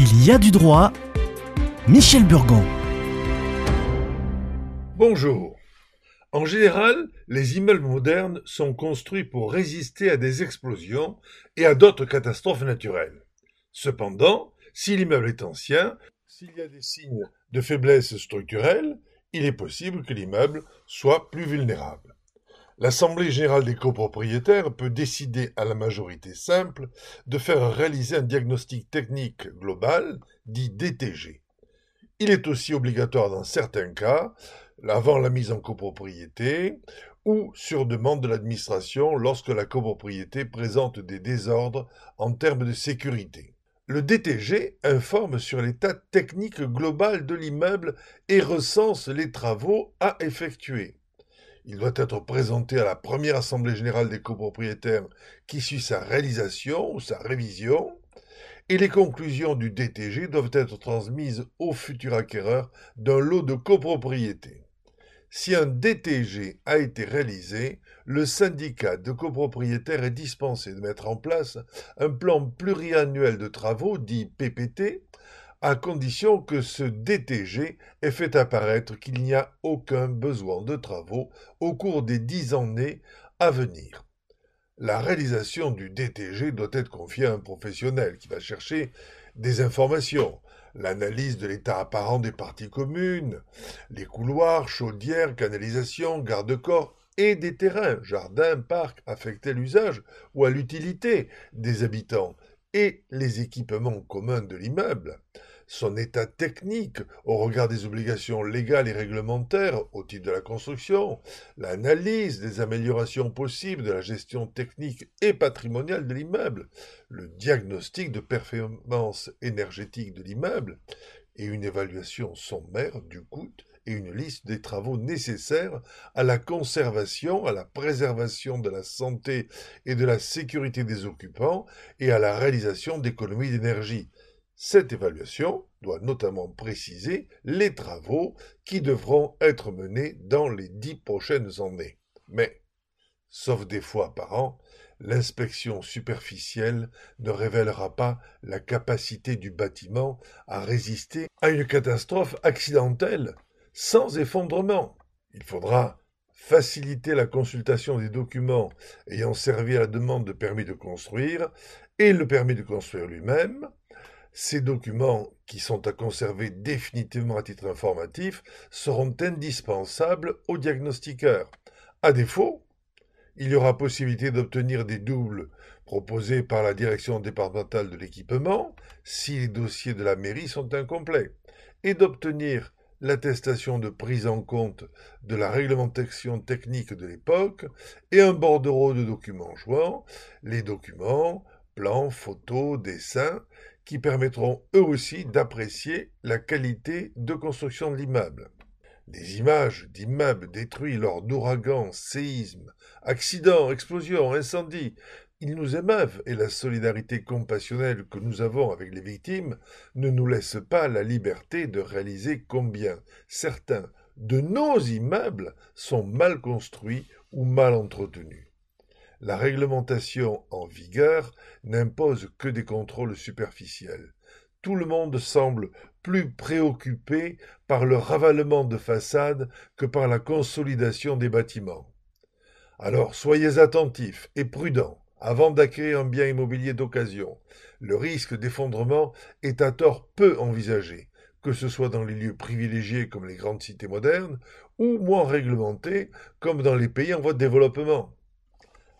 Il y a du droit. Michel Burgon. Bonjour. En général, les immeubles modernes sont construits pour résister à des explosions et à d'autres catastrophes naturelles. Cependant, si l'immeuble est ancien, s'il y a des signes de faiblesse structurelle, il est possible que l'immeuble soit plus vulnérable. L'Assemblée générale des copropriétaires peut décider à la majorité simple de faire réaliser un diagnostic technique global, dit DTG. Il est aussi obligatoire dans certains cas, avant la mise en copropriété, ou sur demande de l'administration lorsque la copropriété présente des désordres en termes de sécurité. Le DTG informe sur l'état technique global de l'immeuble et recense les travaux à effectuer. Il doit être présenté à la première assemblée générale des copropriétaires qui suit sa réalisation ou sa révision, et les conclusions du DTG doivent être transmises au futur acquéreur d'un lot de copropriété. Si un DTG a été réalisé, le syndicat de copropriétaires est dispensé de mettre en place un plan pluriannuel de travaux, dit PPT, à condition que ce DTG ait fait apparaître qu'il n'y a aucun besoin de travaux au cours des dix années à venir. La réalisation du DTG doit être confiée à un professionnel qui va chercher des informations, l'analyse de l'état apparent des parties communes, les couloirs, chaudières, canalisations, garde-corps et des terrains, jardins, parcs affectés à l'usage ou à l'utilité des habitants, et les équipements communs de l'immeuble, son état technique au regard des obligations légales et réglementaires au titre de la construction, l'analyse des améliorations possibles de la gestion technique et patrimoniale de l'immeuble, le diagnostic de performance énergétique de l'immeuble et une évaluation sommaire du coût et une liste des travaux nécessaires à la conservation, à la préservation de la santé et de la sécurité des occupants et à la réalisation d'économies d'énergie. Cette évaluation doit notamment préciser les travaux qui devront être menés dans les dix prochaines années. Mais, sauf des fois par an, l'inspection superficielle ne révélera pas la capacité du bâtiment à résister à une catastrophe accidentelle sans effondrement. Il faudra faciliter la consultation des documents ayant servi à la demande de permis de construire et le permis de construire lui-même, ces documents, qui sont à conserver définitivement à titre informatif, seront indispensables au diagnostiqueur. À défaut, il y aura possibilité d'obtenir des doubles proposés par la direction départementale de l'équipement si les dossiers de la mairie sont incomplets, et d'obtenir l'attestation de prise en compte de la réglementation technique de l'époque et un bordereau de documents joints, les documents, plans, photos, dessins, qui permettront eux aussi d'apprécier la qualité de construction de l'immeuble. Les images d'immeubles détruits lors d'ouragans, séismes, accidents, explosions, incendies, ils nous émeuvent et la solidarité compassionnelle que nous avons avec les victimes ne nous laisse pas la liberté de réaliser combien certains de nos immeubles sont mal construits ou mal entretenus. La réglementation en vigueur n'impose que des contrôles superficiels. Tout le monde semble plus préoccupé par le ravalement de façades que par la consolidation des bâtiments. Alors soyez attentifs et prudents avant d'acquérir un bien immobilier d'occasion. Le risque d'effondrement est à tort peu envisagé, que ce soit dans les lieux privilégiés comme les grandes cités modernes, ou moins réglementés comme dans les pays en voie de développement.